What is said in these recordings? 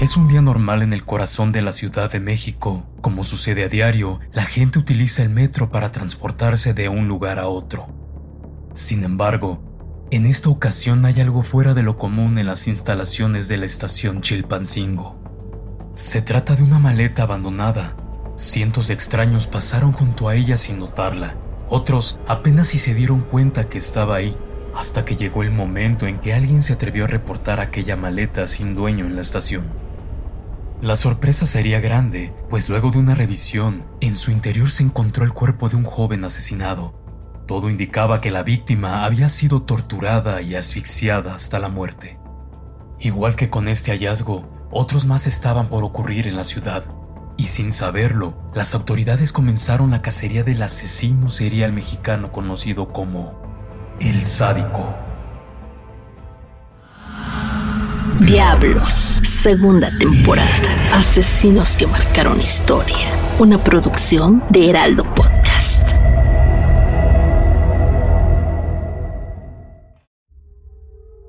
Es un día normal en el corazón de la Ciudad de México. Como sucede a diario, la gente utiliza el metro para transportarse de un lugar a otro. Sin embargo, en esta ocasión hay algo fuera de lo común en las instalaciones de la estación Chilpancingo. Se trata de una maleta abandonada. Cientos de extraños pasaron junto a ella sin notarla. Otros apenas si se dieron cuenta que estaba ahí, hasta que llegó el momento en que alguien se atrevió a reportar aquella maleta sin dueño en la estación. La sorpresa sería grande, pues luego de una revisión, en su interior se encontró el cuerpo de un joven asesinado. Todo indicaba que la víctima había sido torturada y asfixiada hasta la muerte. Igual que con este hallazgo, otros más estaban por ocurrir en la ciudad, y sin saberlo, las autoridades comenzaron la cacería del asesino serial mexicano conocido como el sádico. Diablos, segunda temporada. Asesinos que marcaron historia. Una producción de Heraldo Podcast.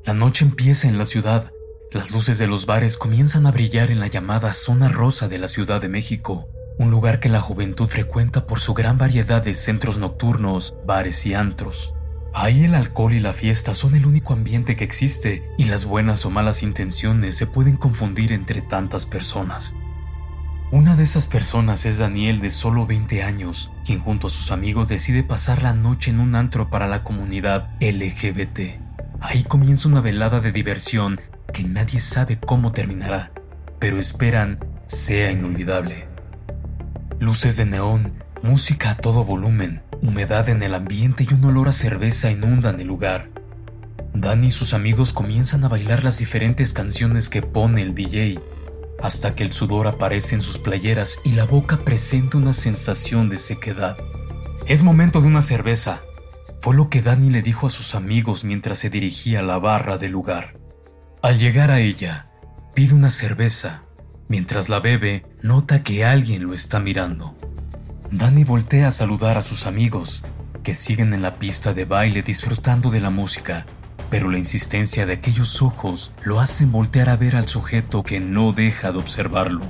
La noche empieza en la ciudad. Las luces de los bares comienzan a brillar en la llamada zona rosa de la Ciudad de México, un lugar que la juventud frecuenta por su gran variedad de centros nocturnos, bares y antros. Ahí el alcohol y la fiesta son el único ambiente que existe y las buenas o malas intenciones se pueden confundir entre tantas personas. Una de esas personas es Daniel de solo 20 años, quien junto a sus amigos decide pasar la noche en un antro para la comunidad LGBT. Ahí comienza una velada de diversión que nadie sabe cómo terminará, pero esperan sea inolvidable. Luces de neón, música a todo volumen, Humedad en el ambiente y un olor a cerveza inundan el lugar. Danny y sus amigos comienzan a bailar las diferentes canciones que pone el DJ, hasta que el sudor aparece en sus playeras y la boca presenta una sensación de sequedad. Es momento de una cerveza, fue lo que Danny le dijo a sus amigos mientras se dirigía a la barra del lugar. Al llegar a ella, pide una cerveza. Mientras la bebe, nota que alguien lo está mirando. Danny voltea a saludar a sus amigos, que siguen en la pista de baile disfrutando de la música, pero la insistencia de aquellos ojos lo hacen voltear a ver al sujeto que no deja de observarlo.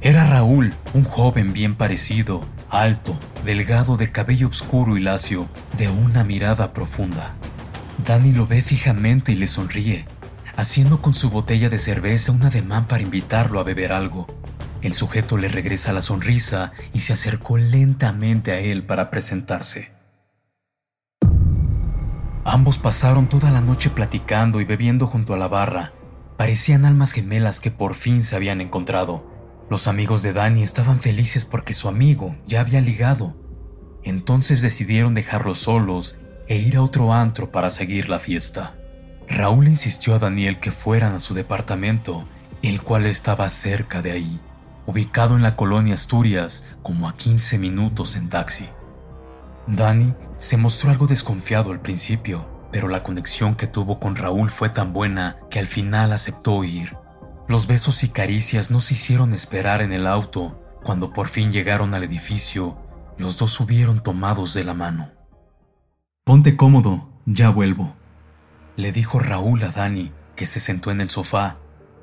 Era Raúl, un joven bien parecido, alto, delgado de cabello oscuro y lacio, de una mirada profunda. Danny lo ve fijamente y le sonríe, haciendo con su botella de cerveza un ademán para invitarlo a beber algo. El sujeto le regresa la sonrisa y se acercó lentamente a él para presentarse. Ambos pasaron toda la noche platicando y bebiendo junto a la barra. Parecían almas gemelas que por fin se habían encontrado. Los amigos de Danny estaban felices porque su amigo ya había ligado. Entonces decidieron dejarlos solos e ir a otro antro para seguir la fiesta. Raúl insistió a Daniel que fueran a su departamento, el cual estaba cerca de ahí ubicado en la colonia Asturias, como a 15 minutos en taxi. Dani se mostró algo desconfiado al principio, pero la conexión que tuvo con Raúl fue tan buena que al final aceptó ir. Los besos y caricias no se hicieron esperar en el auto. Cuando por fin llegaron al edificio, los dos subieron tomados de la mano. Ponte cómodo, ya vuelvo, le dijo Raúl a Dani, que se sentó en el sofá.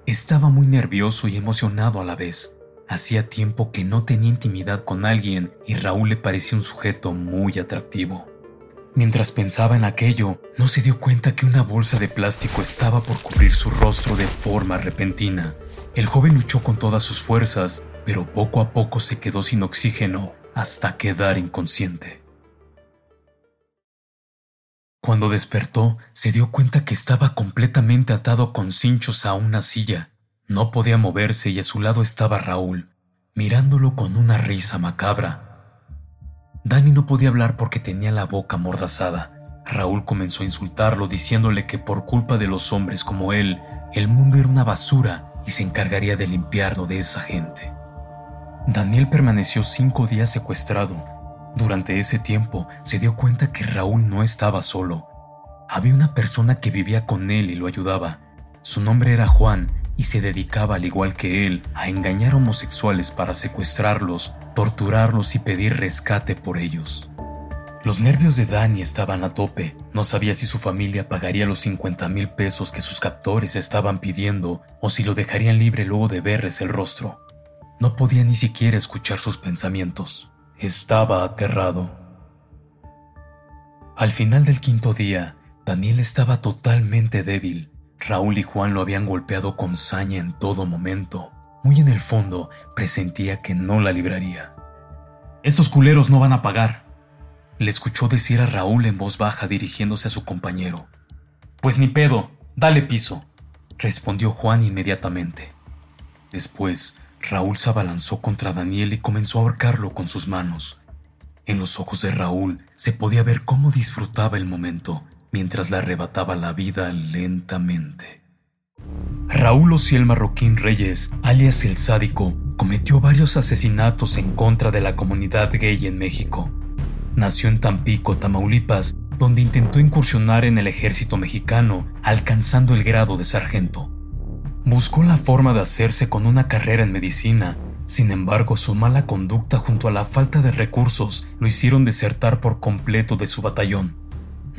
Estaba muy nervioso y emocionado a la vez. Hacía tiempo que no tenía intimidad con alguien y Raúl le parecía un sujeto muy atractivo. Mientras pensaba en aquello, no se dio cuenta que una bolsa de plástico estaba por cubrir su rostro de forma repentina. El joven luchó con todas sus fuerzas, pero poco a poco se quedó sin oxígeno hasta quedar inconsciente. Cuando despertó, se dio cuenta que estaba completamente atado con cinchos a una silla. No podía moverse y a su lado estaba Raúl. mirándolo con una risa macabra. Dani no podía hablar porque tenía la boca mordazada. Raúl comenzó a insultarlo diciéndole que por culpa de los hombres como él, el mundo era una basura y se encargaría de limpiarlo de esa gente. Daniel permaneció cinco días secuestrado. Durante ese tiempo se dio cuenta que Raúl no estaba solo. Había una persona que vivía con él y lo ayudaba. Su nombre era Juan y se dedicaba, al igual que él, a engañar homosexuales para secuestrarlos, torturarlos y pedir rescate por ellos. Los nervios de Dani estaban a tope. No sabía si su familia pagaría los 50 mil pesos que sus captores estaban pidiendo o si lo dejarían libre luego de verles el rostro. No podía ni siquiera escuchar sus pensamientos. Estaba aterrado. Al final del quinto día, Daniel estaba totalmente débil. Raúl y Juan lo habían golpeado con saña en todo momento. Muy en el fondo, presentía que no la libraría. Estos culeros no van a pagar, le escuchó decir a Raúl en voz baja dirigiéndose a su compañero. Pues ni pedo, dale piso, respondió Juan inmediatamente. Después, Raúl se abalanzó contra Daniel y comenzó a ahorcarlo con sus manos. En los ojos de Raúl se podía ver cómo disfrutaba el momento mientras le arrebataba la vida lentamente. Raúl Ociel Marroquín Reyes, alias El Sádico, cometió varios asesinatos en contra de la comunidad gay en México. Nació en Tampico, Tamaulipas, donde intentó incursionar en el ejército mexicano, alcanzando el grado de sargento. Buscó la forma de hacerse con una carrera en medicina, sin embargo su mala conducta junto a la falta de recursos lo hicieron desertar por completo de su batallón,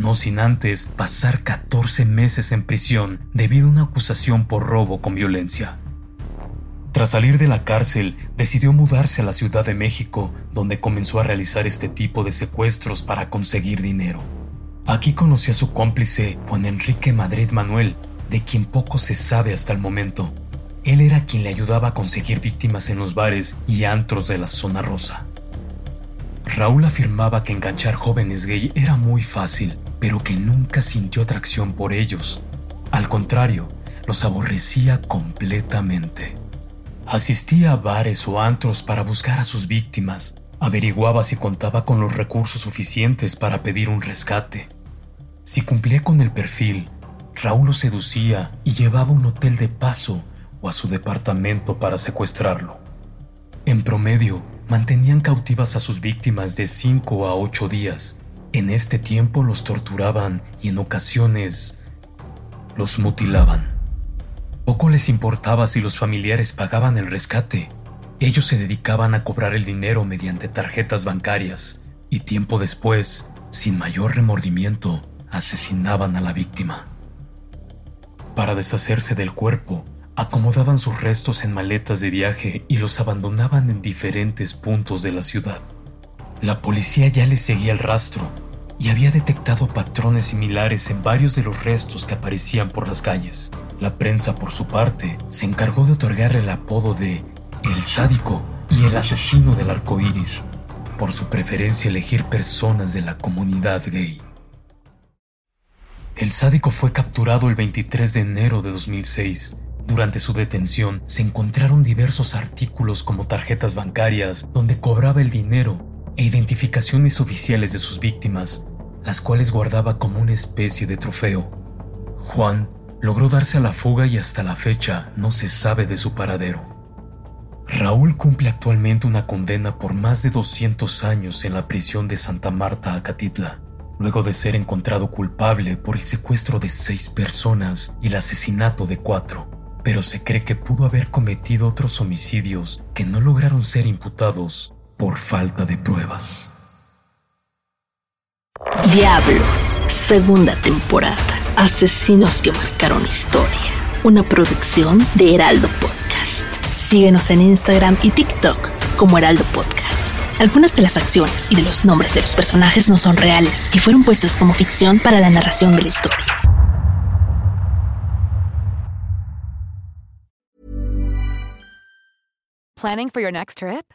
no sin antes pasar 14 meses en prisión debido a una acusación por robo con violencia. Tras salir de la cárcel, decidió mudarse a la Ciudad de México, donde comenzó a realizar este tipo de secuestros para conseguir dinero. Aquí conoció a su cómplice, Juan Enrique Madrid Manuel, de quien poco se sabe hasta el momento. Él era quien le ayudaba a conseguir víctimas en los bares y antros de la zona rosa. Raúl afirmaba que enganchar jóvenes gay era muy fácil, pero que nunca sintió atracción por ellos. Al contrario, los aborrecía completamente. Asistía a bares o antros para buscar a sus víctimas. Averiguaba si contaba con los recursos suficientes para pedir un rescate. Si cumplía con el perfil, Raúl lo seducía y llevaba a un hotel de paso o a su departamento para secuestrarlo. En promedio, mantenían cautivas a sus víctimas de 5 a 8 días. En este tiempo los torturaban y en ocasiones los mutilaban. Poco les importaba si los familiares pagaban el rescate. Ellos se dedicaban a cobrar el dinero mediante tarjetas bancarias y tiempo después, sin mayor remordimiento, asesinaban a la víctima. Para deshacerse del cuerpo, acomodaban sus restos en maletas de viaje y los abandonaban en diferentes puntos de la ciudad. La policía ya les seguía el rastro y había detectado patrones similares en varios de los restos que aparecían por las calles. La prensa, por su parte, se encargó de otorgarle el apodo de El Sádico y el Asesino del Arco Iris, por su preferencia elegir personas de la comunidad gay. El sádico fue capturado el 23 de enero de 2006. Durante su detención se encontraron diversos artículos como tarjetas bancarias donde cobraba el dinero e identificaciones oficiales de sus víctimas, las cuales guardaba como una especie de trofeo. Juan logró darse a la fuga y hasta la fecha no se sabe de su paradero. Raúl cumple actualmente una condena por más de 200 años en la prisión de Santa Marta, Acatitla, luego de ser encontrado culpable por el secuestro de seis personas y el asesinato de cuatro, pero se cree que pudo haber cometido otros homicidios que no lograron ser imputados por falta de pruebas. Diablos, segunda temporada. Asesinos que marcaron historia. Una producción de Heraldo Podcast. Síguenos en Instagram y TikTok como Heraldo Podcast. Algunas de las acciones y de los nombres de los personajes no son reales y fueron puestos como ficción para la narración de la historia. Planning for your next trip?